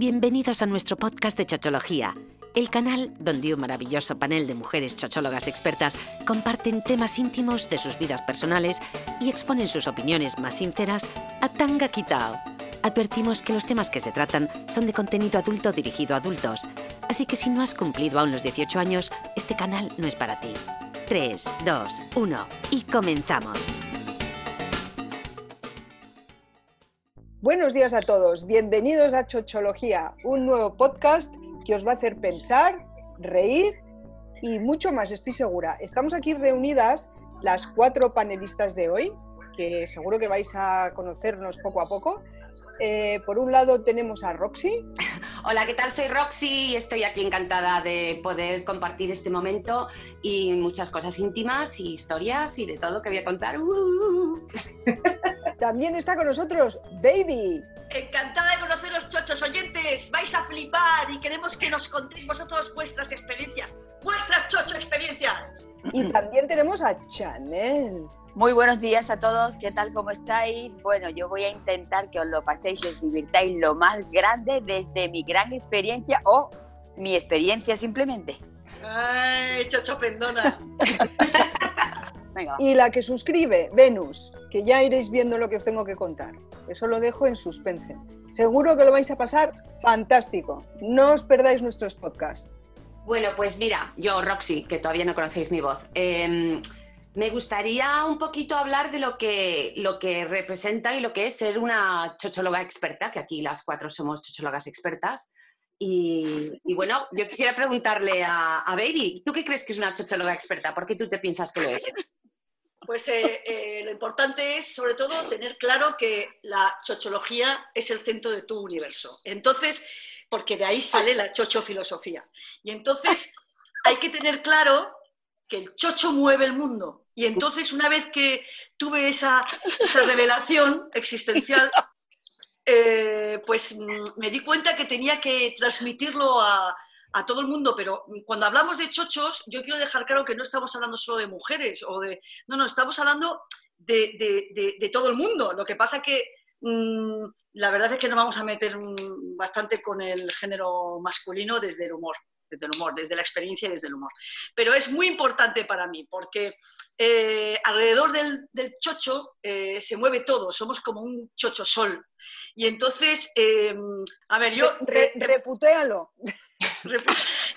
Bienvenidos a nuestro podcast de Chochología, el canal donde un maravilloso panel de mujeres chochólogas expertas comparten temas íntimos de sus vidas personales y exponen sus opiniones más sinceras a tanga quitao. Advertimos que los temas que se tratan son de contenido adulto dirigido a adultos, así que si no has cumplido aún los 18 años, este canal no es para ti. 3, 2, 1 y comenzamos. Buenos días a todos, bienvenidos a Chochología, un nuevo podcast que os va a hacer pensar, reír y mucho más, estoy segura. Estamos aquí reunidas las cuatro panelistas de hoy, que seguro que vais a conocernos poco a poco. Eh, por un lado tenemos a Roxy. Hola, ¿qué tal? Soy Roxy y estoy aquí encantada de poder compartir este momento y muchas cosas íntimas y historias y de todo que voy a contar. ¡Uh! También está con nosotros Baby. Encantada de conoceros, chochos oyentes. Vais a flipar y queremos que nos contéis vosotros vuestras experiencias, vuestras chocho experiencias. Y también tenemos a Chanel. Muy buenos días a todos, ¿qué tal? ¿Cómo estáis? Bueno, yo voy a intentar que os lo paséis y os divirtáis lo más grande desde mi gran experiencia o mi experiencia simplemente. ¡Ay, chocho pendona! Venga. Y la que suscribe, Venus, que ya iréis viendo lo que os tengo que contar. Eso lo dejo en suspense. Seguro que lo vais a pasar fantástico. No os perdáis nuestros podcasts. Bueno, pues mira, yo, Roxy, que todavía no conocéis mi voz, eh, me gustaría un poquito hablar de lo que, lo que representa y lo que es ser una chochóloga experta, que aquí las cuatro somos chochólogas expertas. Y, bueno, yo quisiera preguntarle a, Baby, ¿tú qué crees que es una chochóloga experta? ¿Por qué tú te piensas que lo es? Pues eh, eh, lo importante es, sobre todo, tener claro que la chochología es el centro de tu universo. Entonces, porque de ahí sale la chochofilosofía. Y entonces hay que tener claro que el chocho mueve el mundo. Y entonces, una vez que tuve esa, revelación existencial, eh, pues mm, me di cuenta que tenía que transmitirlo a, todo el mundo, pero cuando hablamos de chochos, yo quiero dejar claro que no estamos hablando solo de mujeres o de. No, no, estamos hablando de todo el mundo. Lo que pasa que mm, la verdad es que nos vamos a meter mm, bastante con el género masculino desde el humor. Desde el humor, desde la experiencia y desde el humor. Pero es muy importante para mí porque eh, alrededor del, del chocho eh, se mueve todo, somos como un chocho sol. Y entonces, eh, a ver, yo. Re- reputéalo. Repu-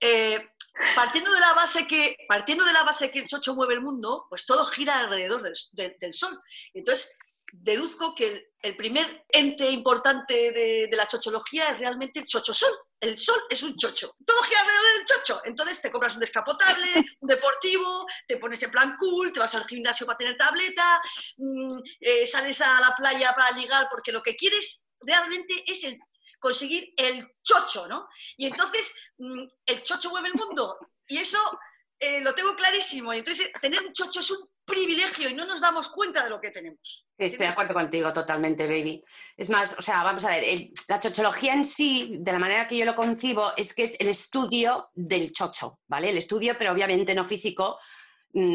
partiendo de la base que partiendo de la base que el chocho mueve el mundo, pues todo gira alrededor del, de- del sol. Entonces deduzco que el, el primer ente importante de, de la chochología es realmente el chocho sol. El sol es un chocho. Todo gira alrededor del chocho. Entonces te compras un descapotable, un deportivo, te pones en plan cool, te vas al gimnasio para tener tableta, mm, eh, sales a la playa para ligar porque lo que quieres realmente es el conseguir el chocho, ¿no? Y entonces mm, el chocho mueve el mundo. Y eso eh, lo tengo clarísimo. Y entonces tener un chocho es un privilegio y no nos damos cuenta de lo que tenemos. Sí, estoy de acuerdo contigo totalmente, baby. Es más, o sea, vamos a ver, la chochología en sí, de la manera que yo lo concibo, es que es el estudio del chocho, ¿vale? El estudio, pero obviamente no físico,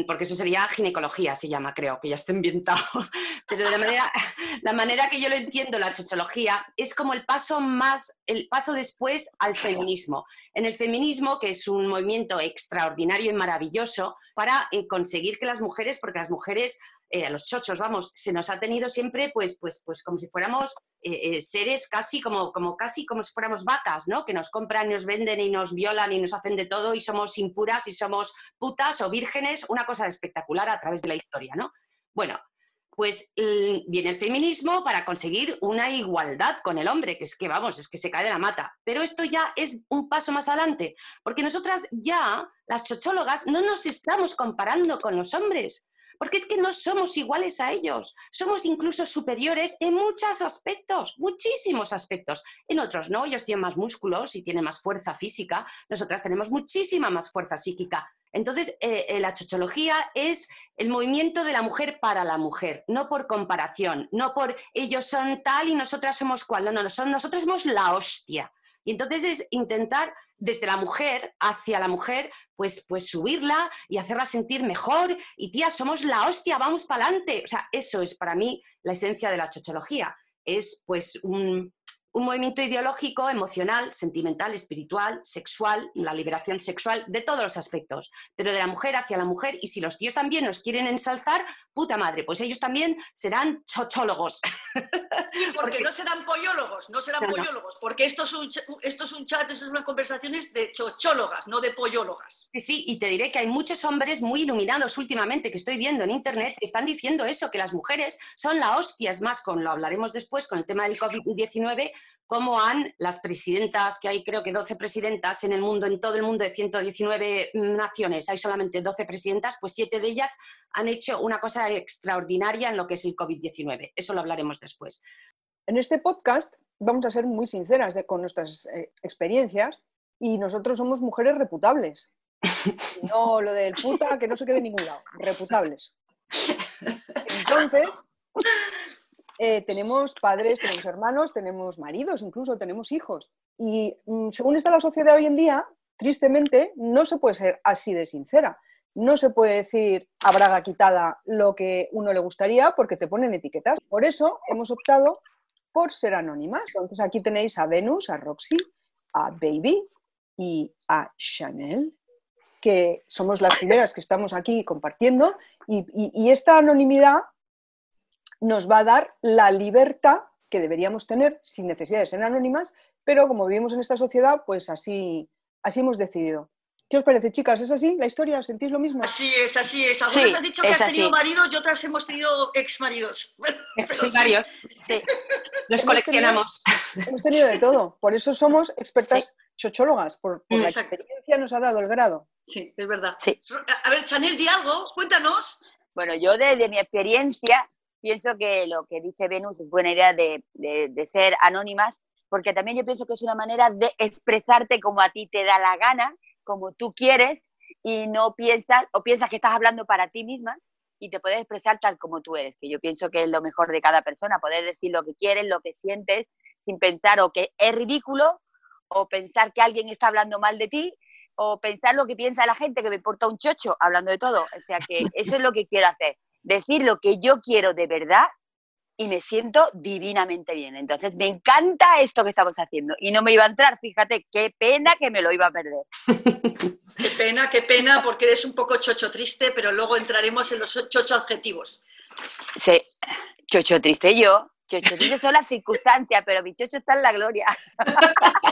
porque eso sería ginecología, se llama, creo, que ya está ambientado. Pero de la manera, la manera que yo lo entiendo, la chochología, es como el paso más, el paso después al feminismo. En el feminismo, que es un movimiento extraordinario y maravilloso para eh, conseguir que las mujeres, porque las mujeres eh, a los chochos, vamos, se nos ha tenido siempre pues, pues, pues como si fuéramos eh, eh, seres casi como, como casi como si fuéramos vacas, ¿no? Que nos compran, nos venden y nos violan y nos hacen de todo y somos impuras y somos putas o vírgenes, una cosa espectacular a través de la historia, ¿no? Bueno, pues viene el feminismo para conseguir una igualdad con el hombre, que es que vamos, es que se cae de la mata. Pero esto ya es un paso más adelante, porque nosotras ya, las chochólogas, no nos estamos comparando con los hombres, porque es que no somos iguales a ellos, somos incluso superiores en muchos aspectos, muchísimos aspectos. En otros no, ellos tienen más músculos y tienen más fuerza física, nosotras tenemos muchísima más fuerza psíquica. Entonces, eh, eh, la chochología es el movimiento de la mujer para la mujer, no por comparación, no por ellos son tal y nosotras somos cual, no, no, no, son, nosotros somos la hostia. Y entonces es intentar desde la mujer hacia la mujer, pues, pues subirla y hacerla sentir mejor. Y tía, somos la hostia, vamos para adelante. O sea, eso es para mí la esencia de la chochología. Es pues un, un movimiento ideológico, emocional, sentimental, espiritual, sexual, la liberación sexual, de todos los aspectos, pero de la mujer hacia la mujer. Y si los tíos también nos quieren ensalzar, puta madre, pues ellos también serán chochólogos. Porque, no serán pollólogos, no serán pollólogos, porque esto es, un, esto es un chat, esto es unas conversaciones de chochólogas, no de pollólogas. Sí, y te diré que hay muchos hombres muy iluminados últimamente que estoy viendo en internet que están diciendo eso, que las mujeres son la hostia, es más, con lo hablaremos después con el tema del COVID-19, cómo han las presidentas, que hay creo que 12 presidentas en el mundo, en todo el mundo de 119 naciones, hay solamente 12 presidentas, pues siete de ellas han hecho una cosa extraordinaria en lo que es el COVID-19. Eso lo hablaremos después. En este podcast vamos a ser muy sinceras con nuestras eh, experiencias y nosotros somos mujeres reputables. No lo del puta que no se quede en ningún lado, reputables. Entonces, eh, tenemos padres, tenemos hermanos, tenemos maridos, incluso tenemos hijos. Y mm, según está la sociedad hoy en día, tristemente, no se puede ser así de sincera. No se puede decir a braga quitada lo que uno le gustaría porque te ponen etiquetas. Por eso hemos optado por ser anónimas. Entonces aquí tenéis a Venus, a Roxy, a Baby y a Chanel, que somos las primeras que estamos aquí compartiendo. y esta anonimidad nos va a dar la libertad que deberíamos tener sin necesidad de ser anónimas, pero como vivimos en esta sociedad, pues así, así hemos decidido. ¿Qué os parece, chicas? ¿Es así la historia? ¿Sentís lo mismo? Así es, así es. Algunas has dicho que has tenido maridos y otras hemos tenido ex maridos. sí, varios. Los coleccionamos. hemos tenido de todo. Por eso somos expertas chochólogas, por, la experiencia nos ha dado el grado. Sí, es verdad. A ver, Chanel, di algo, cuéntanos. Bueno, yo desde mi experiencia pienso que lo que dice Venus es buena idea de, de, ser anónimas, porque también yo pienso que es una manera de expresarte como a ti te da la gana, como tú quieres, y no piensas, o piensas que estás hablando para ti misma y te puedes expresar tal como tú eres, que yo pienso que es lo mejor de cada persona, poder decir lo que quieres, lo que sientes, sin pensar o que es ridículo, o pensar que alguien está hablando mal de ti, o pensar lo que piensa la gente, que me importa un chocho, hablando de todo. O sea que eso es lo que quiero hacer decir lo que yo quiero de verdad y me siento divinamente bien. Entonces, me encanta esto que estamos haciendo. Y no me iba a entrar, fíjate, qué pena que me lo iba a perder. qué pena, qué pena, porque eres un poco chocho triste, pero luego entraremos en los chocho adjetivos. Sí, chocho triste yo. Chocho triste son las circunstancias, pero mi chocho está en la gloria.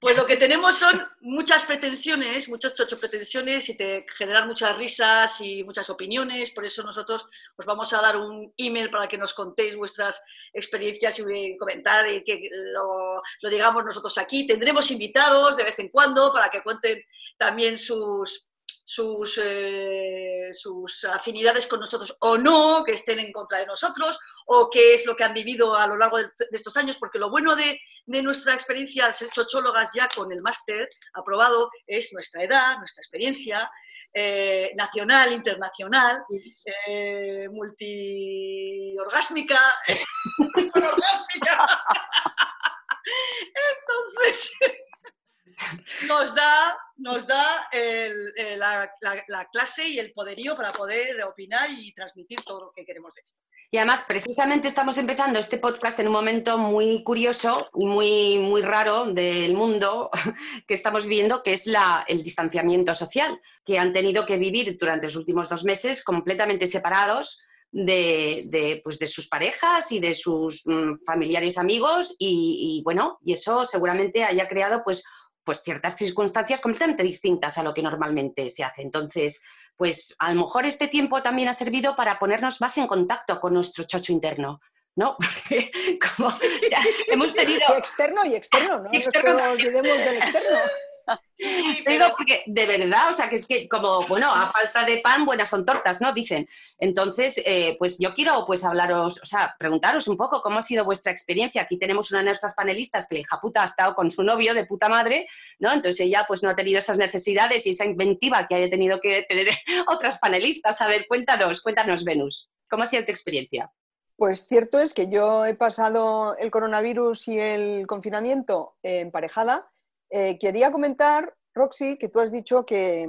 Pues lo que tenemos son muchas pretensiones, muchas chocho pretensiones y te generan muchas risas y muchas opiniones. Por eso nosotros os vamos a dar un email para que nos contéis vuestras experiencias y comentar y que lo, lo digamos nosotros aquí. Tendremos invitados de vez en cuando para que cuenten también sus, sus, eh, sus afinidades con nosotros o no, que estén en contra de nosotros, o qué es lo que han vivido a lo largo de, estos años, porque lo bueno de, nuestra experiencia al ser chochólogas ya con el máster aprobado es nuestra edad, nuestra experiencia, eh, nacional, internacional, eh, multiorgásmica, Entonces, nos da, nos da la, clase y el poderío para poder opinar y transmitir todo lo que queremos decir. Y además, precisamente estamos empezando este podcast en un momento muy curioso y muy, muy raro del mundo que estamos viviendo, que es la, el distanciamiento social, que han tenido que vivir durante los últimos dos meses completamente separados de, pues de, sus parejas y de sus mm, familiares amigos y, y, bueno, y eso seguramente haya creado pues pues ciertas circunstancias completamente distintas a lo que normalmente se hace. Entonces, pues a lo mejor este tiempo también ha servido para ponernos más en contacto con nuestro chocho interno. ¿no? como hemos tenido... Externo y externo, ¿no? Externo. No olvidemos del externo. Digo porque de verdad, o sea, que es que como, bueno, a falta de pan, buenas son tortas, ¿no? Dicen. Entonces, eh, pues yo quiero pues hablaros, o sea, preguntaros un poco cómo ha sido vuestra experiencia. Aquí tenemos una de nuestras panelistas que la hija puta ha estado con su novio de puta madre, ¿no? Entonces ella pues no ha tenido esas necesidades y esa inventiva que haya tenido que tener otras panelistas. A ver, cuéntanos, cuéntanos, Venus, ¿cómo ha sido tu experiencia? Pues cierto es que yo he pasado el coronavirus y el confinamiento emparejada eh, quería comentar, Roxy, que tú has dicho que,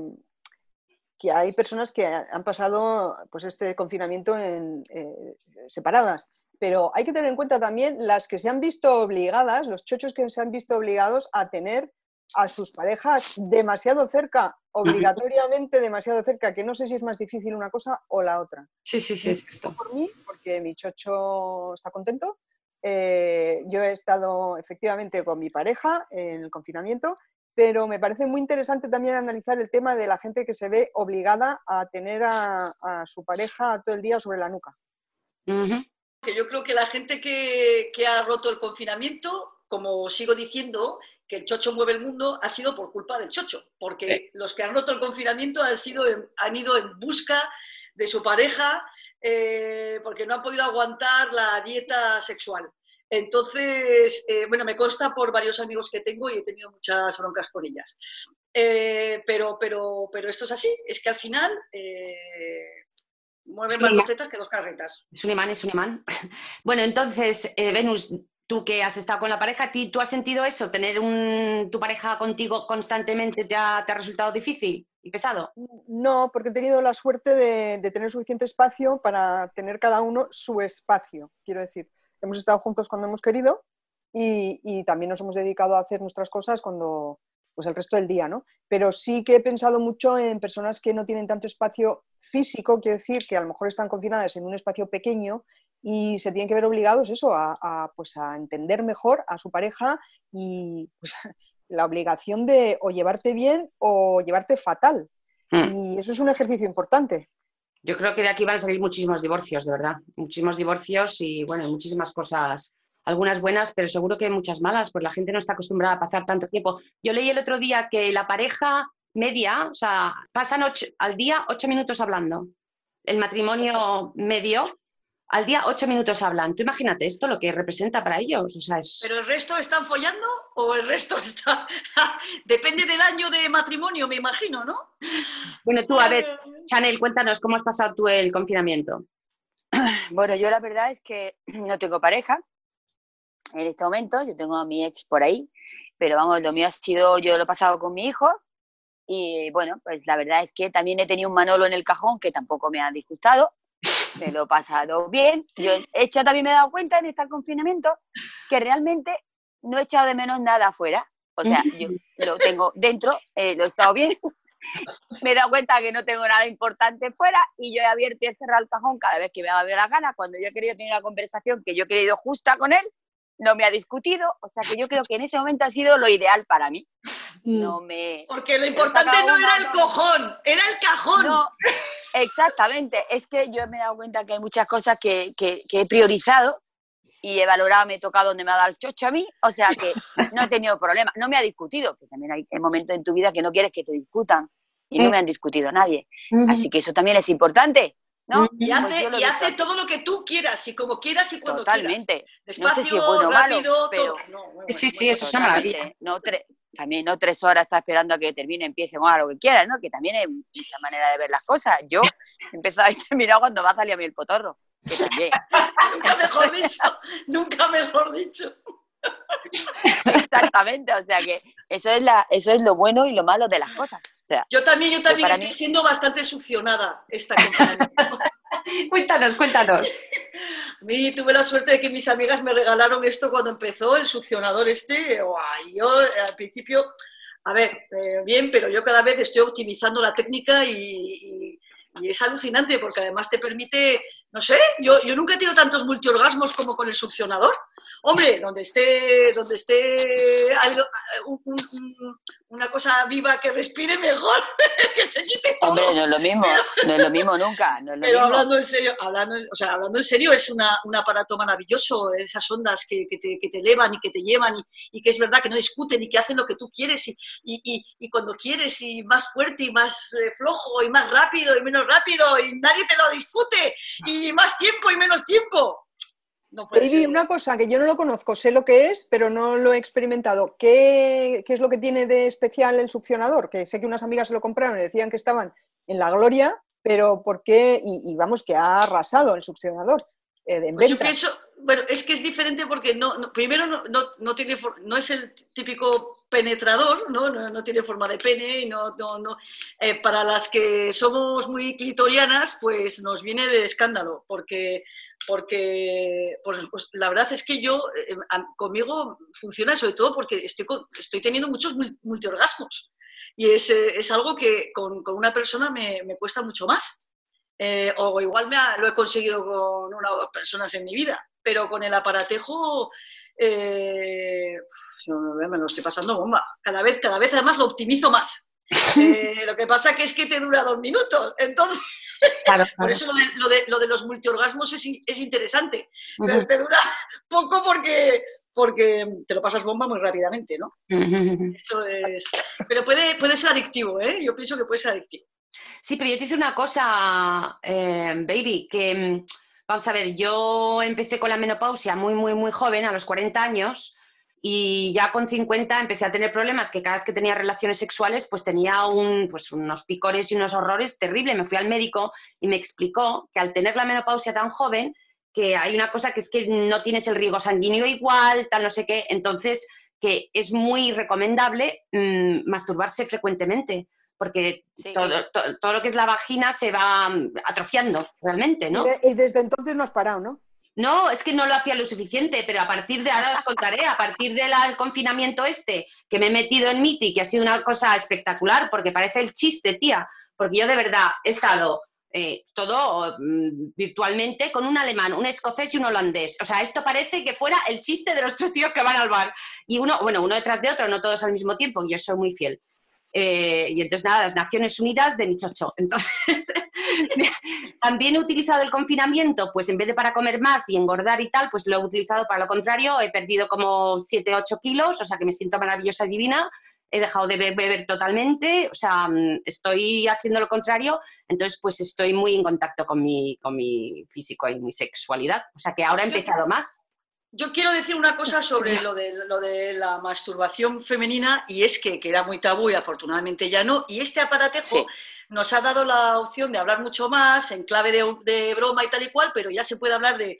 que hay personas que han pasado pues, este confinamiento en, eh, separadas, pero hay que tener en cuenta también las que se han visto obligadas, los chochos que se han visto obligados a tener a sus parejas demasiado cerca, obligatoriamente demasiado cerca, que no sé si es más difícil una cosa o la otra. Sí, sí, sí. Por mí, porque mi chocho está contento. Eh, yo he estado efectivamente con mi pareja en el confinamiento, pero me parece muy interesante también analizar el tema de la gente que se ve obligada a tener a, su pareja todo el día sobre la nuca. Que yo creo que la gente que, que ha roto el confinamiento, como sigo diciendo, que el chocho mueve el mundo ha sido por culpa del chocho, porque los que han roto el confinamiento han, sido, han ido en busca de su pareja eh, porque no han podido aguantar la dieta sexual. Entonces, eh, bueno, me consta por varios amigos que tengo y he tenido muchas broncas con ellas. Eh, pero, pero, pero esto es así, es que al final mueven más dos tetas que dos carretas. Es un imán, es un imán. Bueno, entonces, Venus, tú que has estado con la pareja, ¿tú has sentido eso? ¿Tener tu pareja contigo constantemente te ha, resultado difícil y pesado? No, porque he tenido la suerte de, tener suficiente espacio para tener cada uno su espacio. Quiero decir, hemos estado juntos cuando hemos querido y, también nos hemos dedicado a hacer nuestras cosas cuando, pues el resto del día, ¿no? Pero sí que he pensado mucho en personas que no tienen tanto espacio físico, quiero decir, que a lo mejor están confinadas en un espacio pequeño y se tienen que ver obligados eso, a, pues a entender mejor a su pareja y pues, la obligación de o llevarte bien o llevarte fatal. Hmm. Y eso es un ejercicio importante. Yo creo que de aquí van a salir muchísimos divorcios, de verdad. Muchísimos divorcios y, bueno, muchísimas cosas, algunas buenas, pero seguro que muchas malas, pues la gente no está acostumbrada a pasar tanto tiempo. Yo leí el otro día que la pareja media, o sea, pasan al día ocho minutos hablando. El matrimonio medio al día ocho minutos hablan. Tú imagínate esto, lo que representa para ellos. O sea, es... ¿Pero el resto están follando o el resto está...? Depende del año de matrimonio, me imagino, ¿no? Bueno, tú, a ver, Chanel, cuéntanos cómo has pasado tú el confinamiento. Bueno, yo la verdad es que no tengo pareja en este momento, yo tengo a mi ex por ahí, pero vamos, lo mío ha sido, yo lo he pasado con mi hijo y bueno, pues la verdad es que también he tenido un Manolo en el cajón que tampoco me ha disgustado, me lo he pasado bien. Yo he hecho, también me he dado cuenta en este confinamiento que realmente no he echado de menos nada afuera. O sea, yo lo tengo dentro, eh, lo he estado bien. me he dado cuenta que no tengo nada importante fuera y yo he abierto y he cerrado el cajón cada vez que me ha dado la gana. Cuando yo he querido tener una conversación que yo he querido justa con él, no me ha discutido. O sea que yo creo que en ese momento ha sido lo ideal para mí. Mm. No me. Porque lo importante no era el cojón, era el cajón. No, exactamente. Es que yo me he dado cuenta que hay muchas cosas que, que, he priorizado y he valorado, me he tocado donde me ha dado el chocho a mí, o sea que no he tenido problema, no me ha discutido, que también hay, momentos en tu vida que no quieres que te discutan y no me han discutido nadie. Así que eso también es importante. ¿no? Y hace, y hace todo lo que tú quieras y como quieras y cuando Totalmente. Despacio, no sé si es bueno rápido, pero... sí, sí, eso es una maravilla. No, también no tres horas está esperando a que termine, empiece o lo que quiera, ¿no? Que también hay mucha manera de ver las cosas. Yo he empezado a terminar cuando va a salir a mí el potorro, que también. nunca mejor dicho, nunca mejor dicho. Exactamente, o sea que eso es, la, eso es lo bueno y lo malo de las cosas. O sea, yo también, yo también estoy siendo bastante succionada esta cuéntanos, cuéntanos. A mí tuve la suerte de que mis amigas me regalaron esto cuando empezó, el succionador este. Yo al principio, a ver, eh, bien, pero yo cada vez estoy optimizando la técnica y, y es alucinante porque además te permite, no sé, yo, yo nunca he tenido tantos multiorgasmos como con el succionador. Hombre, donde esté, donde esté algo, una cosa viva que respire mejor, que se quite todo. Hombre, no es lo mismo, no es lo mismo nunca. pero hablando en serio, hablando, o sea, hablando en serio, es una, un aparato maravilloso, esas ondas que, que, te, que, te, elevan y que te llevan y, y, que es verdad que no discuten y que hacen lo que tú quieres y, y, y cuando quieres y más fuerte y más eh, flojo y más rápido y menos rápido y nadie te lo discute y más tiempo y menos tiempo. No una cosa que yo no lo conozco, sé lo que es, pero no lo he experimentado. ¿Qué, es lo que tiene de especial el succionador? Que sé que unas amigas se lo compraron y decían que estaban en la gloria, pero ¿por qué? Y, vamos, que ha arrasado el succionador. Eh, pues yo pienso, bueno, es que es diferente porque no, primero no, no, tiene, no es el típico penetrador, ¿no? No, tiene forma de pene y no, no, eh, para las que somos muy clitorianas, pues nos viene de escándalo, porque porque pues, pues, la verdad es que yo, eh, conmigo funciona sobre todo porque estoy, estoy teniendo muchos multiorgasmos. Y es, eh, es algo que con, con una persona me, me, cuesta mucho más. Eh, o igual me lo he conseguido con una o dos personas en mi vida, pero con el aparatejo me lo estoy pasando bomba. Cada vez, cada vez además lo optimizo más. lo que pasa que es que te dura dos minutos. Entonces, por eso lo de, lo de, los multiorgasmos es, es interesante. te, dura poco porque, porque te lo pasas bomba muy rápidamente, ¿no? Pero puede, puede ser adictivo, ¿eh? Yo pienso que puede ser adictivo. Sí, pero yo te hice una cosa, eh, baby, que mm, vamos a ver, yo empecé con la menopausia muy, muy, muy joven, a los 40 años, y ya con 50 empecé a tener problemas que cada vez que tenía relaciones sexuales pues tenía un, pues unos picores y unos horrores terribles. Me fui al médico y me explicó que al tener la menopausia tan joven, que hay una cosa que es que no tienes el riego sanguíneo igual, tal no sé qué, entonces que es muy recomendable mm, masturbarse frecuentemente porque todo, todo, lo que es la vagina se va mm, atrofiando realmente, ¿no? y desde entonces no has parado, ¿no? No, es que no lo hacía lo suficiente, pero a partir de ahora os contaré, a partir del confinamiento este, que me he metido en Miti, que ha sido una cosa espectacular, porque parece el chiste, tía, porque yo de verdad he estado eh, todo mm, virtualmente con un alemán, un escocés y un holandés. O sea, esto parece que fuera el chiste de los tres tíos que van al bar. Y uno, bueno, uno detrás de otro, no todos al mismo tiempo, yo soy muy fiel. Eh, y entonces, nada, las Naciones Unidas de Nichocho. Entonces, también he utilizado el confinamiento, pues en vez de para comer más y engordar y tal, pues lo he utilizado para lo contrario. He perdido como 7, 8 kilos, o sea que me siento maravillosa y divina. He dejado de beber, totalmente, o sea, mm, estoy haciendo lo contrario, entonces pues estoy muy en contacto con mi, con mi físico y mi sexualidad. O sea que ahora he empezado más. Yo quiero decir una cosa sobre lo de, lo de la masturbación femenina y es que, que, era muy tabú y afortunadamente ya no. Y este aparatejo nos ha dado la opción de hablar mucho más en clave de, broma y tal y cual, pero ya se puede hablar de,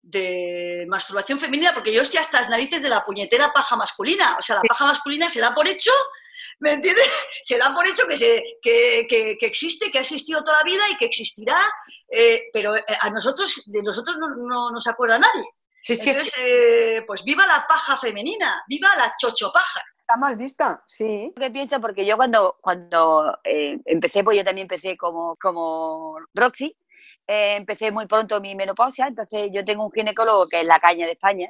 de, masturbación femenina porque yo estoy hasta las narices de la puñetera paja masculina. O sea, la paja masculina se da por hecho ¿me entiendes? Se da por hecho que, se, que, que, que, existe, que ha existido toda la vida y que existirá, eh, pero eh, a nosotros, de nosotros no, no nos acuerda nadie. Sí, sí, Entonces, eh, pues viva la paja femenina, viva la chochopaja. Está mal vista, sí. ¿Qué pienso? Porque yo cuando, cuando empecé, pues yo también empecé como, como Roxy, empecé muy pronto mi menopausia, entonces yo tengo un ginecólogo que es la caña de España,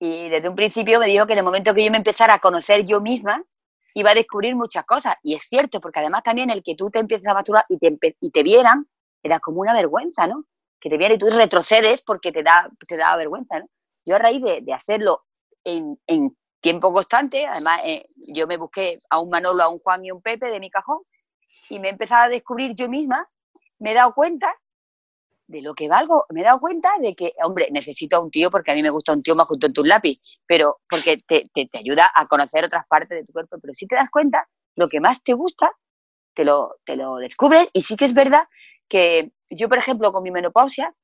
y desde un principio me dijo que en el momento que yo me empezara a conocer yo misma, iba a descubrir muchas cosas. Y es cierto, porque además también el que tú te empieces a masturbar y te, y te vieran, era como una vergüenza, ¿no? Que te vieran y tú retrocedes porque te da, te da vergüenza, ¿no? Yo a raíz de, de hacerlo en, en, tiempo constante, además eh, yo me busqué a un Manolo, a un Juan y un Pepe de mi cajón y me he empezado a descubrir yo misma, me he dado cuenta de lo que valgo, me he dado cuenta de que, hombre, necesito a un tío porque a mí me gusta un tío más junto en tu lápiz, pero porque te, te, te, ayuda a conocer otras partes de tu cuerpo, pero si te das cuenta, lo que más te gusta, te lo, te lo descubres y sí que es verdad que yo, por ejemplo, con mi menopausia,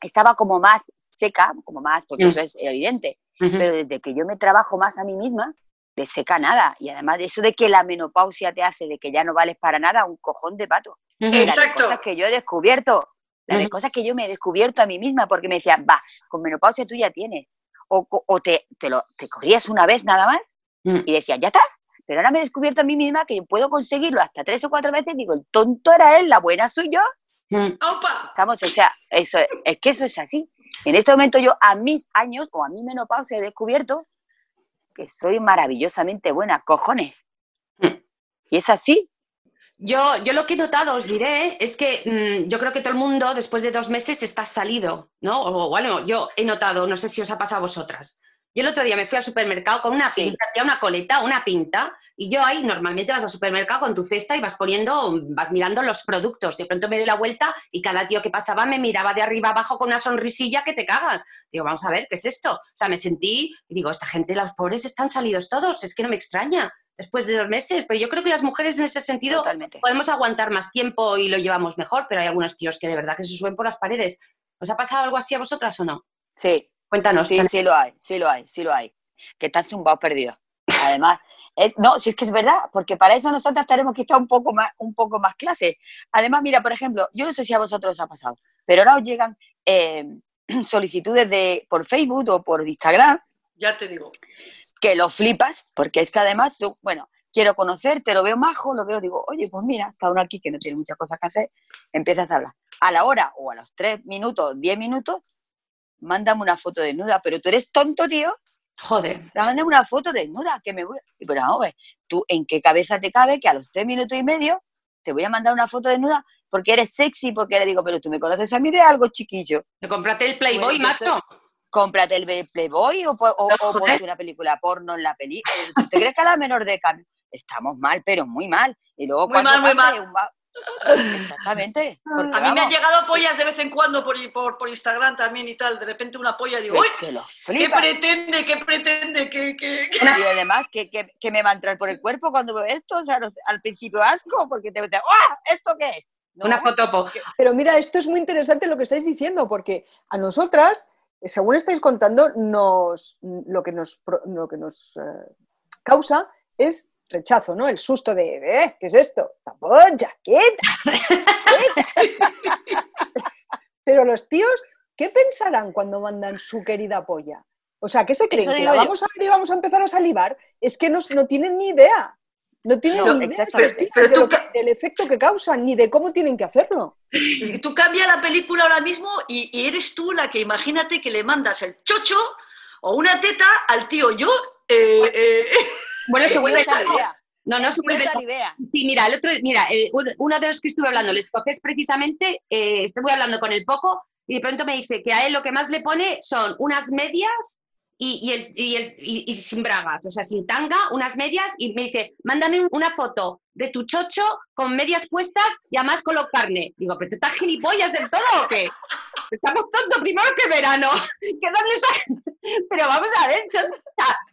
estaba como más seca, como más, porque mm. eso es evidente, pero desde que yo me trabajo más a mí misma, de seca nada. Y además de eso de que la menopausia te hace de que ya no vales para nada, un cojón de pato. Exacto. cosas que yo he descubierto de cosas que yo me he descubierto a mí misma porque me decían, va, con menopausia tú ya tienes. O, o te, te, lo, te corrías una vez nada más mm. y decían, ya está. Pero ahora me he descubierto a mí misma que puedo conseguirlo hasta tres o cuatro veces. Digo, el tonto era él, la buena soy yo. Mm. Estamos, o sea, eso, es que eso es así. En este momento yo a mis años o a mi menopausia he descubierto que soy maravillosamente buena, cojones. Mm. Y es así, yo, yo lo que he notado, os diré, es que mm, yo creo que todo el mundo después de dos meses está salido, ¿no? O bueno, yo he notado, no sé si os ha pasado a vosotras. Yo el otro día me fui al supermercado con una pinta, una coleta, una pinta, y yo ahí normalmente vas al supermercado con tu cesta y vas poniendo, vas mirando los productos. De pronto me doy la vuelta y cada tío que pasaba me miraba de arriba abajo con una sonrisilla que te cagas. Digo, vamos a ver, ¿qué es esto? O sea, me sentí y digo, esta gente, los pobres están salidos todos, es que no me extraña después de dos meses, pero yo creo que las mujeres en ese sentido podemos aguantar más tiempo y lo llevamos mejor, pero hay algunos tíos que de verdad que se suben por las paredes. ¿Os ha pasado algo así a vosotras o no? Sí. Cuéntanos. Sí, sí lo hay, sí lo hay, sí lo hay. Que están zumbados perdidos. Además, no, si es que es verdad, porque para eso nosotras tenemos que estar un poco más, un poco más clase. Además, mira, por ejemplo, yo no sé si a vosotros os ha pasado, pero ahora os llegan eh, solicitudes de, por Facebook o por Instagram. Ya te digo. Que lo flipas, porque es que además tú, bueno, quiero conocerte, lo veo majo, lo veo, digo, oye, pues mira, está uno aquí que no tiene muchas cosas que hacer, empiezas a hablar. A la hora o a los tres minutos, diez minutos, mándame una foto desnuda, pero tú eres tonto, tío. Joder. Mándame una foto desnuda, que me voy. Pero vamos a ver, tú en qué cabeza te cabe que a los tres minutos y medio te voy a mandar una foto desnuda porque eres sexy, porque le digo, pero tú me conoces a mí de algo chiquillo. Comprate el Playboy, macho. Cómprate el Playboy o, o, ponte una película porno en la película. ¿Te crees que a la menor de cambio? Estamos mal, pero muy mal. Y luego muy mal, muy mal. Exactamente. a mí me han llegado pollas de vez en cuando por, por, por Instagram también y tal. De repente una polla digo, ¡Uy! ¿Qué pretende? ¿Qué pretende? ¿Qué, qué, Y además, ¿qué, ¿qué, me va a entrar por el cuerpo cuando veo esto? O sea, al principio asco, porque te ¡ah! ¿Esto qué es? una foto. Pero mira, esto es muy interesante lo que estáis diciendo, porque a nosotras, según estáis contando, nos, lo que nos, lo que nos eh, causa es rechazo, ¿no? El susto de, ¿eh? ¿Qué es esto? ¡Tapolla! ¡Quieta! Pero los tíos, ¿qué pensarán cuando mandan su querida polla? O sea, ¿qué se creen? ¿Que la vamos a ver y vamos a empezar a salivar? Es que no, no tienen ni idea. No tienen ni idea del efecto que causan, ni de cómo tienen que hacerlo. Y tú cambias la película ahora mismo y, eres tú la que imagínate que le mandas el chocho o una teta al tío. Yo... Eh, eh, bueno, se vuelve idea. No, no se vuelve idea. Sí, mira, el otro, mira, uno de los que estuve hablando, les coges precisamente, eh, estuve hablando con el poco y de pronto me dice que a él lo que más le pone son unas medias y, el, y, el, y, sin bragas, o sea, sin tanga, unas medias, y me dice, mándame una foto de tu chocho con medias puestas y además con carne. Digo, ¿pero te estás gilipollas del todo o qué? Estamos tontos primero que verano. ¿Qué dónde Pero vamos a ver,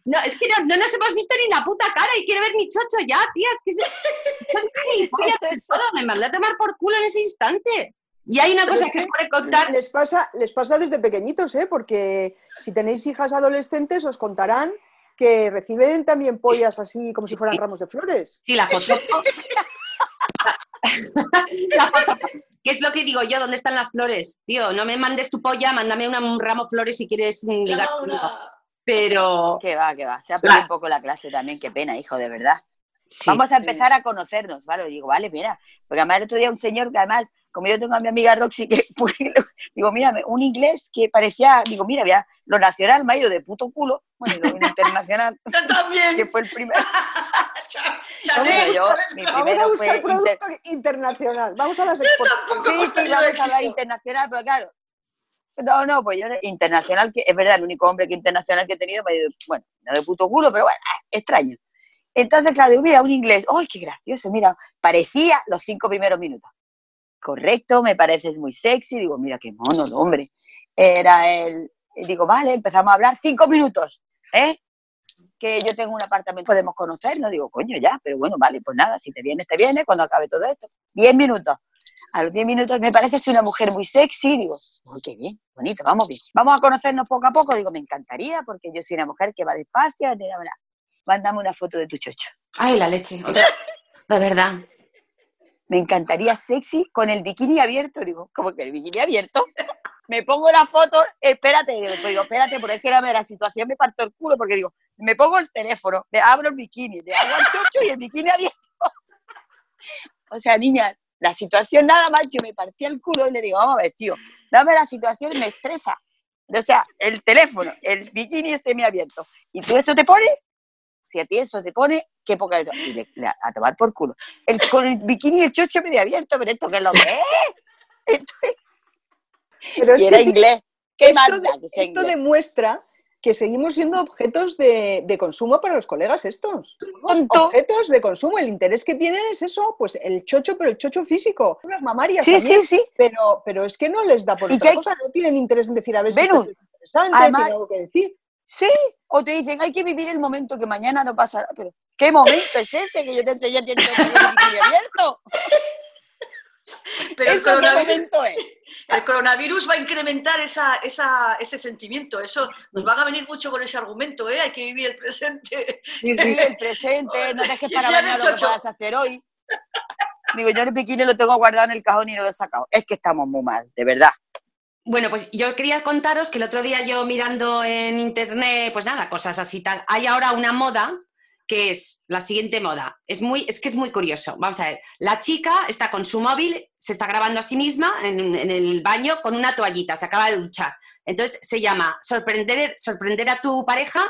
no, es que no, nos hemos visto ni la puta cara y quiero ver mi chocho ya, tía, es que son gilipollas del todo, me mandé a tomar por culo en ese instante. Y hay una cosa que, que contar. Les pasa, les pasa desde pequeñitos, ¿eh? porque si tenéis hijas adolescentes os contarán que reciben también pollas así como si fueran ramos de flores. Sí, la foto. ¿Qué es lo que digo yo? ¿Dónde están las flores? Tío, no me mandes tu polla, mándame un ramo de flores si quieres ligar conmigo. Pero. Que va, que va. Se ha perdido un poco la clase también, qué pena, hijo, de verdad. Vamos a empezar a conocernos, ¿vale? Digo, vale, mira, porque además el otro día un señor que además, como yo tengo a mi amiga Roxy, que pues, digo, mira, un inglés que parecía, digo, mira, vea, lo nacional me ha ido de puto culo, bueno, lo internacional, también. que fue el primer... yo, mi vamos a buscar producto internacional, vamos a las exportaciones. Sí, sí, vamos a la internacional, pero claro, no, no, pues yo internacional, que es verdad, el único hombre que internacional que he tenido, bueno, no de puto culo, pero bueno, extraño. Entonces, claro, mira, un inglés, ¡ay, qué gracioso! Mira, parecía los cinco primeros minutos. Correcto, me pareces muy sexy. Digo, mira, qué mono el hombre. Era el. Digo, vale, empezamos a hablar cinco minutos, ¿eh? Que yo tengo un apartamento, podemos conocernos. Digo, coño, ya, pero bueno, vale, pues nada, si te vienes, te vienes, cuando acabe todo esto. Diez minutos. A los diez minutos me pareces una mujer muy sexy. Digo, uy, qué bien, bonito, vamos bien. Vamos a conocernos poco a poco. Digo, me encantaría, porque yo soy una mujer que va despacio, mándame una foto de tu chocho. Ay, la leche. La verdad. Me encantaría sexy con el bikini abierto. Digo, ¿cómo que el bikini abierto? Me pongo la foto, espérate, digo, espérate, porque es que de la situación me parto el culo, porque digo, me pongo el teléfono, me abro el bikini, le hago el chocho y el bikini abierto. O sea, niña, la situación nada más, yo me partí el culo y le digo, vamos a ver, tío, dame la situación, me estresa. O sea, el teléfono, el bikini semiabierto. ¿Y tú eso te pones? si a ti eso te pone, qué poca... Y le, a tomar por culo. El, con el bikini y el chocho medio abierto, pero esto que es lo que es. Pero y era inglés. ¿Qué esto, que esto demuestra que seguimos siendo objetos de, de, consumo para los colegas estos. Objetos de consumo. El interés que tienen es eso, pues el chocho, pero el chocho físico. Unas mamarias sí, Sí, sí. Pero, pero es que no les da por otra cosa, no tienen interés en decir, a ver si es interesante, tiene algo que decir. Sí, o te dicen, hay que vivir el momento que mañana no pasará. Pero, ¿qué momento es ese que yo te enseñé a el abierto? Pero el, coronavirus, el coronavirus va a incrementar esa, esa, ese sentimiento. Eso nos van a venir mucho con ese argumento, ¿eh? Hay que vivir el presente. Sí, sí, el presente, no dejes para mañana lo que puedas hacer hoy. Digo, yo el bikini lo tengo guardado en el cajón y no lo he sacado. Es que estamos muy mal, de verdad. Bueno, pues yo quería contaros que el otro día yo mirando en internet, pues nada, cosas así tal. Hay ahora una moda que es la siguiente moda. Es, muy, es que es muy curioso. Vamos a ver, la chica está con su móvil, se está grabando a sí misma en, el baño con una toallita, se acaba de duchar. Entonces se llama sorprender, sorprender a tu pareja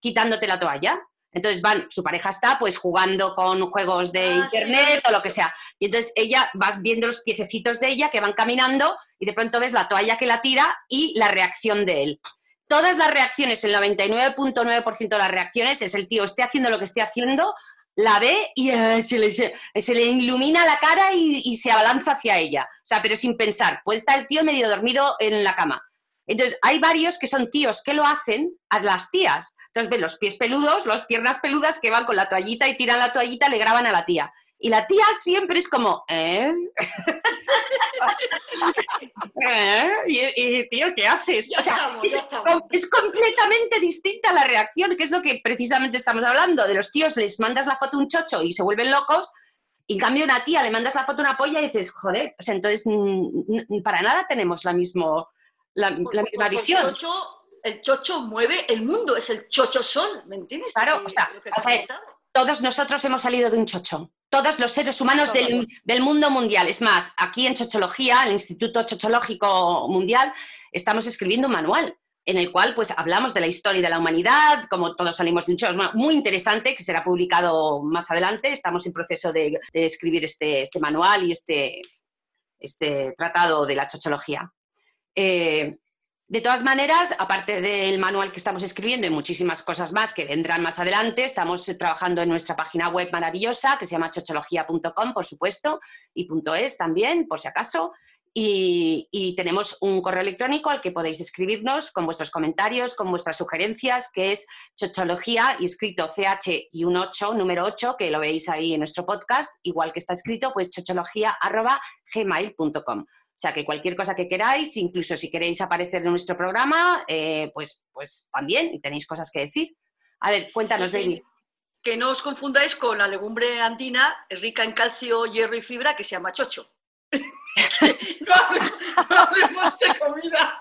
quitándote la toalla. Entonces van, su pareja está pues jugando con juegos de Ah, internet sí. o lo que sea. Y entonces ella vas viendo los piececitos de ella que van caminando y de pronto ves la toalla que la tira y la reacción de él. Todas las reacciones, el 99.9% de las reacciones es el tío esté haciendo lo que esté haciendo, la ve y eh, se, le, se- se le ilumina la cara y, y se abalanza hacia ella. O sea, pero sin pensar. Puede estar el tío medio dormido en la cama. Entonces, hay varios que son tíos que lo hacen a las tías. Entonces, ven los pies peludos, las piernas peludas que van con la toallita y tiran la toallita, le graban a la tía. Y la tía siempre es como, ¿eh? ¿Eh? Y, y, tío, ¿qué haces? Ya o sea, estamos, es, ya estamos. es completamente distinta la reacción, que es lo que precisamente estamos hablando. De los tíos les mandas la foto a un chocho y se vuelven locos, y en cambio a una tía le mandas la foto a una polla y dices, joder, o sea, entonces para nada tenemos la, mismo, la, misma visión. El chocho, el chocho mueve el mundo, es el chocho sol, ¿me entiendes? Claro, o sea, o todos nosotros hemos salido de un chocho. Todos los seres humanos del, del mundo mundial. Es más, aquí en Chochología, el Instituto Chochológico Mundial, estamos escribiendo un manual en el cual pues hablamos de la historia de la humanidad, como todos salimos de un chocho. Muy interesante, que será publicado más adelante. Estamos en proceso de, de escribir este, este manual y este, este tratado de la chochología. Eh, de todas maneras, aparte del manual que estamos escribiendo y muchísimas cosas más que vendrán más adelante, estamos eh, trabajando en nuestra página web maravillosa que se llama chochología.com, por supuesto, y .es también, por si acaso. Y, tenemos un correo electrónico al que podéis escribirnos con vuestros comentarios, con vuestras sugerencias, que es chochología y escrito CH y un 8, número 8, que lo veis ahí en nuestro podcast, igual que está escrito, pues chochología.gmail.com. O sea, que cualquier cosa que queráis, incluso si queréis aparecer en nuestro programa, eh, pues, pues también, y tenéis cosas que decir. A ver, cuéntanos, Sí, baby. Que no os confundáis con la legumbre andina rica en calcio, hierro y fibra que se llama chocho. no, hablemos, no hablemos de comida.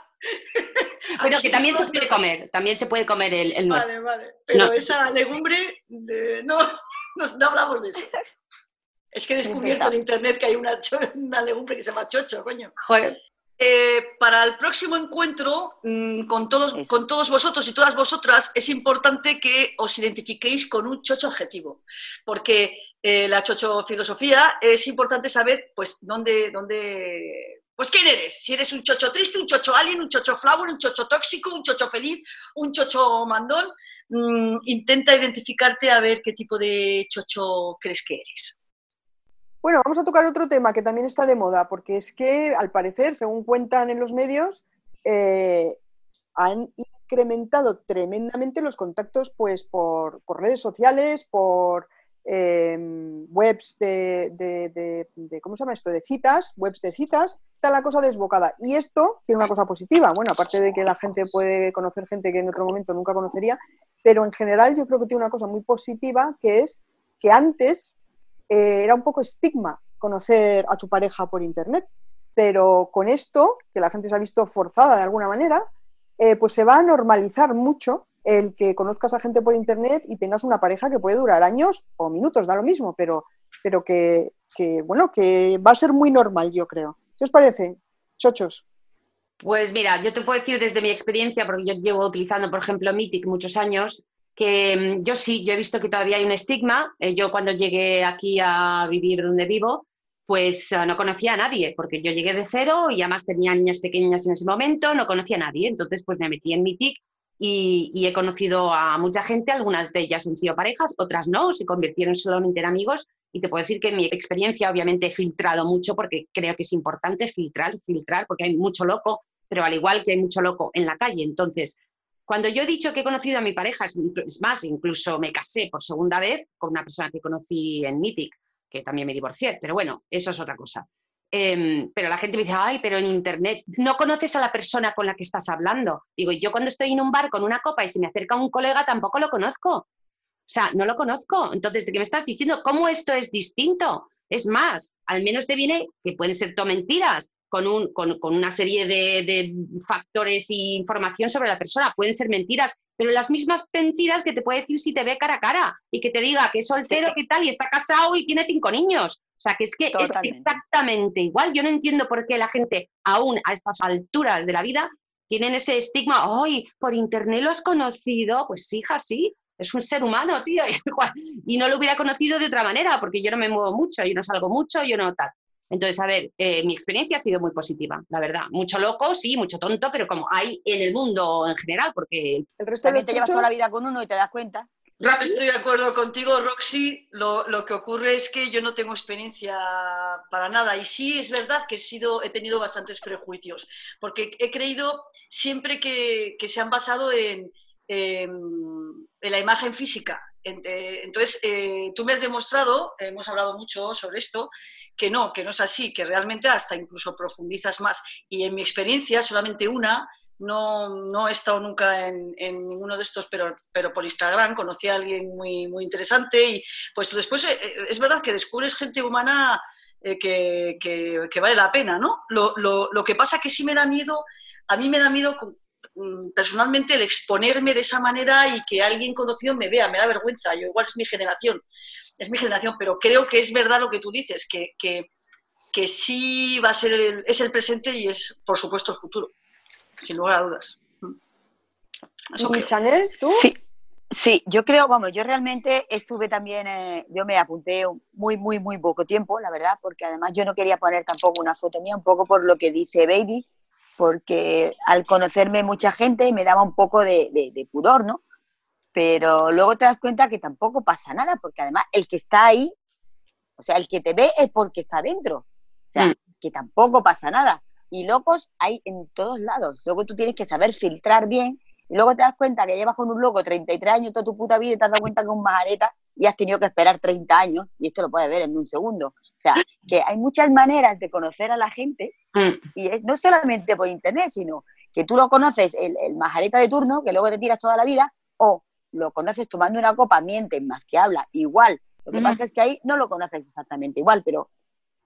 Bueno, Aquí que también se puede comer, también se puede comer el, el nuestro. Vale, vale. Pero No. esa legumbre, de- no, no, no hablamos de eso. Es que he descubierto en internet que hay una, una legumbre que se llama chocho, coño. Joder. Eh, para el próximo encuentro, mm, con, todos, Eso. con todos vosotros y todas vosotras, es importante que os identifiquéis con un chocho objetivo, porque eh, la chocho filosofía es importante saber, pues, dónde, dónde, pues, quién eres. Si eres un chocho triste, un chocho alien, un chocho flower, un chocho tóxico, un chocho feliz, un chocho mandón. Mm, intenta identificarte a ver qué tipo de chocho crees que eres. Bueno, vamos a tocar otro tema que también está de moda, porque es que al parecer, según cuentan en los medios, eh, han incrementado tremendamente los contactos pues, por, redes sociales, por eh, webs de, de- de- de- ¿cómo se llama esto? De citas, webs de citas, está la cosa desbocada. Y esto tiene una cosa positiva, bueno, aparte de que la gente puede conocer gente que en otro momento nunca conocería, pero en general yo creo que tiene una cosa muy positiva, que es que antes eh, era un poco estigma conocer a tu pareja por internet, pero con esto, que la gente se ha visto forzada de alguna manera, eh, pues se va a normalizar mucho el que conozcas a gente por internet y tengas una pareja que puede durar años o minutos, da lo mismo, pero, pero que, bueno, que va a ser muy normal, yo creo. ¿Qué os parece, chochos? Pues mira, yo te puedo decir desde mi experiencia, porque yo llevo utilizando, por ejemplo, Mythic muchos años, que mm, yo sí, yo he visto que todavía hay un estigma. Eh, yo cuando llegué aquí a vivir donde vivo, pues eh, no conocía a nadie, porque yo llegué de cero y además tenía niñas pequeñas en ese momento, no conocía a nadie. Entonces, pues me metí en Mythic y, y he conocido a mucha gente, algunas de ellas han sido parejas, otras no, se convirtieron solamente en amigos. Y te puedo decir que mi experiencia, obviamente, he filtrado mucho porque creo que es importante filtrar, filtrar, porque hay mucho loco, pero al igual que hay mucho loco en la calle. Entonces, cuando yo he dicho que he conocido a mi pareja, es más, incluso me casé por segunda vez con una persona que conocí en Mythic, que también me divorcié, pero bueno, eso es otra cosa. Em, pero la gente me dice, ay, pero en Internet no conoces a la persona con la que estás hablando. Digo, yo cuando estoy en un bar con una copa y se me acerca un colega tampoco lo conozco. O sea, no lo conozco. Entonces, ¿de qué me estás diciendo? ¿Cómo esto es distinto? Es más, al menos te viene que pueden ser todo mentiras, con, un, con, una serie de, factores e información sobre la persona. Pueden ser mentiras, pero las mismas mentiras que te puede decir si te ve cara a cara y que te diga que es soltero, que tal, y está casado y tiene cinco niños. O sea, que es que es exactamente igual. Yo no entiendo por qué la gente, aún a estas alturas de la vida, tienen ese estigma, ¡ay, por internet lo has conocido! Pues hija, sí, es un ser humano, tío, y no lo hubiera conocido de otra manera, porque yo no me muevo mucho, yo no salgo mucho, yo no tal. Entonces, a ver, eh, mi experiencia ha sido muy positiva, la verdad. Mucho loco, sí, mucho tonto, pero como hay en el mundo en general, porque... El resto También te llevas toda la vida con uno y te das cuenta. Estoy de acuerdo contigo, Roxy. Lo, lo, que ocurre es que yo no tengo experiencia para nada. Y sí es verdad que he, sido, he tenido bastantes prejuicios, porque he creído siempre que, que se han basado en, en, la imagen física. Eh, entonces, eh, tú me has demostrado, hemos hablado mucho sobre esto, que no, que no es así, que realmente hasta incluso profundizas más. Y en mi experiencia, solamente una, no, no he estado nunca en, ninguno de estos, pero, pero por Instagram conocí a alguien muy, muy interesante y pues después eh, eh, es verdad que descubres gente humana eh, que, que, vale la pena, ¿no? Lo, lo, lo, que pasa que sí me da miedo, a mí me da miedo personalmente el exponerme de esa manera y que alguien conocido me vea, me da vergüenza, yo igual es mi generación es mi generación, pero creo que es verdad lo que tú dices, que, que, que sí va a ser el, es el presente y es, por supuesto, el futuro, sin lugar a dudas. ¿Y Chanel, tú? Sí. Sí, yo creo, vamos, yo realmente estuve también, eh, yo me apunté muy, muy, muy poco tiempo, la verdad, porque además yo no quería poner tampoco una foto mía, un poco por lo que dice Baby, porque al conocerme mucha gente me daba un poco de, de pudor, ¿no? pero luego te das cuenta que tampoco pasa nada, porque además el que está ahí, o sea, el que te ve es porque está dentro, o sea, mm. que tampoco pasa nada. Y locos hay en todos lados. Luego tú tienes que saber filtrar bien y luego te das cuenta que llevas con un loco 33 años toda tu puta vida y te has dado cuenta que es un majareta y has tenido que esperar 30 años y esto lo puedes ver en un segundo. O sea, que hay muchas maneras de conocer a la gente mm. y es, no solamente por internet, sino que tú lo conoces, el, el majareta de turno, que luego te tiras toda la vida, o lo conoces tomando una copa, miente más que habla, igual. Lo que pasa es que ahí no lo conoces exactamente igual, pero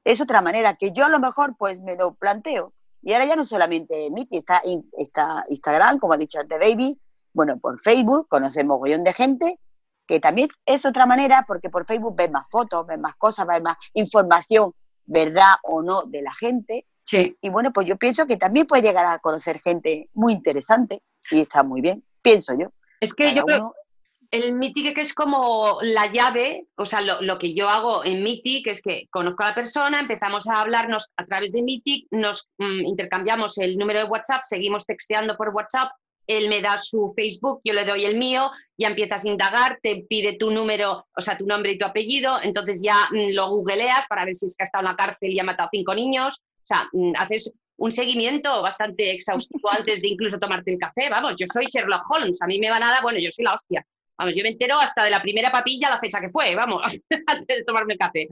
es otra manera que yo a lo mejor pues me lo planteo. Y ahora ya no solamente Miti, está, está Instagram, como ha dicho antes Baby, bueno, por Facebook conocemos mogollón de gente, que también es otra manera porque por Facebook ves más fotos, ves más cosas, ves más información, verdad o no, de la gente. Sí. Y bueno, pues yo pienso que también puede llegar a conocer gente muy interesante y está muy bien, pienso yo. Es que yo creo, el Mythic que es como la llave, o sea, lo, que yo hago en Mythic es que conozco a la persona, empezamos a hablarnos a través de Mythic, nos mm, intercambiamos el número de WhatsApp, seguimos texteando por WhatsApp, él me da su Facebook, yo le doy el mío, ya empiezas a indagar, te pide tu número, o sea, tu nombre y tu apellido, entonces ya mm, lo googleas para ver si es que ha estado en la cárcel y ha matado cinco niños, o sea, mm, haces un seguimiento bastante exhaustivo antes de incluso tomarte el café. Vamos, yo soy Sherlock Holmes, a mí me va nada, bueno, yo soy la hostia. Vamos, yo me entero hasta de la primera papilla la fecha que fue, vamos, antes de tomarme el café.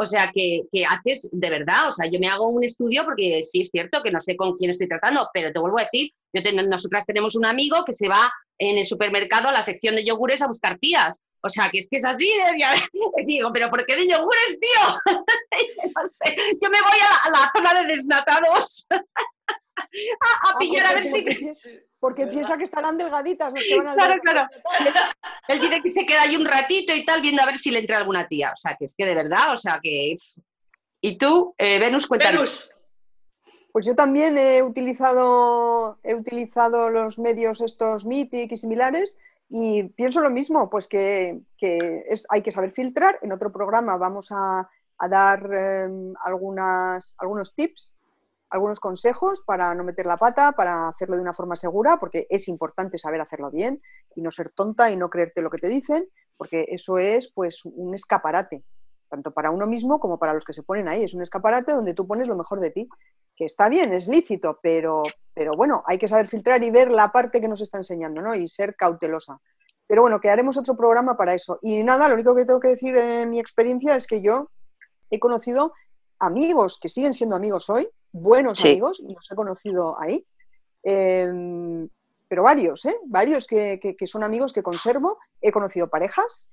O sea, que, haces de verdad, o sea, yo me hago un estudio porque sí es cierto que no sé con quién estoy tratando, pero te vuelvo a decir, yo nosotras tenemos un amigo que se va en el supermercado a la sección de yogures a buscar tías. O sea, que es que es así. digo, pero ¿por qué de yogures, tío? no sé, yo me voy a la, zona de desnatados a, ah, pillar a ver si... Porque piensa que estarán delgaditas los que van al Claro, claro. Él dice que se queda ahí un ratito y tal, viendo a ver si le entra alguna tía. O sea, que es que de verdad, o sea, que... ¿Y tú, eh, Venus, cuéntanos? Venus. Pues yo también he utilizado, he utilizado los medios estos Mythic y similares y pienso lo mismo, pues que, es, hay que saber filtrar. En otro programa vamos a, dar em, algunas, algunos tips, algunos consejos para no meter la pata, para hacerlo de una forma segura, porque es importante saber hacerlo bien y no ser tonta y no creerte lo que te dicen, porque eso es pues un escaparate, tanto para uno mismo como para los que se ponen ahí. Es un escaparate donde tú pones lo mejor de ti, que está bien, es lícito, pero, pero bueno, hay que saber filtrar y ver la parte que nos está enseñando, ¿no? Y ser cautelosa. Pero bueno, que haremos otro programa para eso. Y nada, lo único que tengo que decir en mi experiencia es que yo he conocido amigos que siguen siendo amigos hoy, buenos amigos, y los he conocido ahí. Em, pero varios, ¿eh? Varios que, son amigos que conservo. He conocido parejas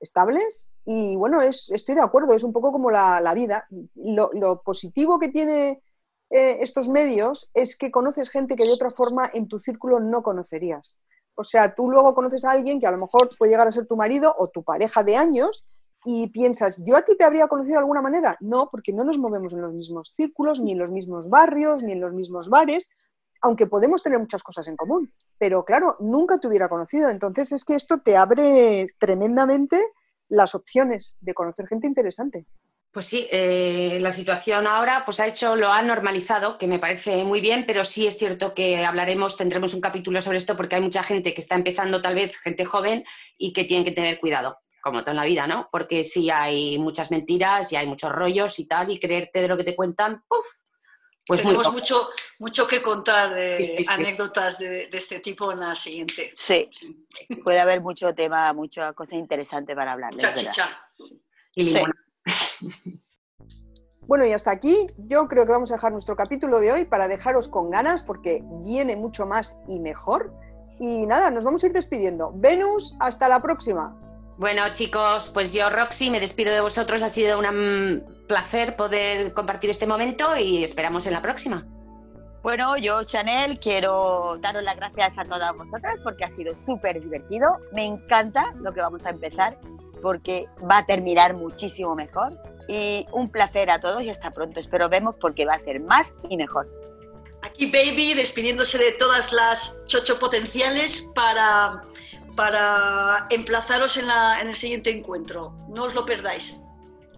estables y bueno, es, estoy de acuerdo, es un poco como la, vida. Lo, positivo que tiene eh, estos medios es que conoces gente que de otra forma en tu círculo no conocerías. O sea, tú luego conoces a alguien que a lo mejor puede llegar a ser tu marido o tu pareja de años y piensas, ¿yo a ti te habría conocido de alguna manera? No, porque no nos movemos en los mismos círculos, ni en los mismos barrios, ni en los mismos bares, aunque podemos tener muchas cosas en común. Pero claro, nunca te hubiera conocido. Entonces es que esto te abre tremendamente las opciones de conocer gente interesante. Pues sí, eh, la situación ahora pues ha hecho, lo ha normalizado, que me parece muy bien, pero sí es cierto que hablaremos, tendremos un capítulo sobre esto porque hay mucha gente que está empezando, tal vez gente joven, y que tiene que tener cuidado, como todo en la vida, ¿no? Porque sí hay muchas mentiras y hay muchos rollos y tal, y creerte de lo que te cuentan, ¡puf! Pues Tenemos mucho, mucho que contar de anécdotas de, este tipo en la siguiente. Sí, puede haber mucho tema, mucha cosa interesante para hablar. Mucha chicha. Y Bueno, y hasta aquí yo creo que vamos a dejar nuestro capítulo de hoy para dejaros con ganas porque viene mucho más y mejor. Y nada, nos vamos a ir despidiendo. Venus, hasta la próxima. Bueno, chicos, pues yo, Roxy, me despido de vosotros. Ha sido un placer poder compartir este momento y esperamos en la próxima. Bueno, yo, Chanel, quiero daros las gracias a todas vosotras porque ha sido súper divertido. Me encanta lo que vamos a empezar porque va a terminar muchísimo mejor. Y un placer a todos y hasta pronto. Espero vemos porque va a ser más y mejor. Aquí Baby despidiéndose de todas las chocho potenciales para para emplazaros en, el siguiente encuentro. No os lo perdáis.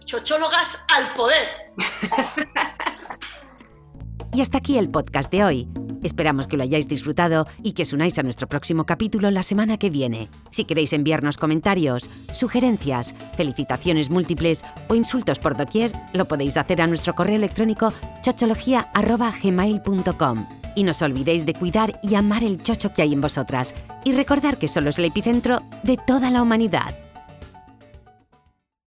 Chochólogas al poder. y hasta aquí el podcast de hoy. Esperamos que lo hayáis disfrutado y que os unáis a nuestro próximo capítulo la semana que viene. Si queréis enviarnos comentarios, sugerencias, felicitaciones múltiples o insultos por doquier, lo podéis hacer a nuestro correo electrónico chochologia.gmail.com. Y no os olvidéis de cuidar y amar el chocho que hay en vosotras. Y recordar que solo es el epicentro de toda la humanidad.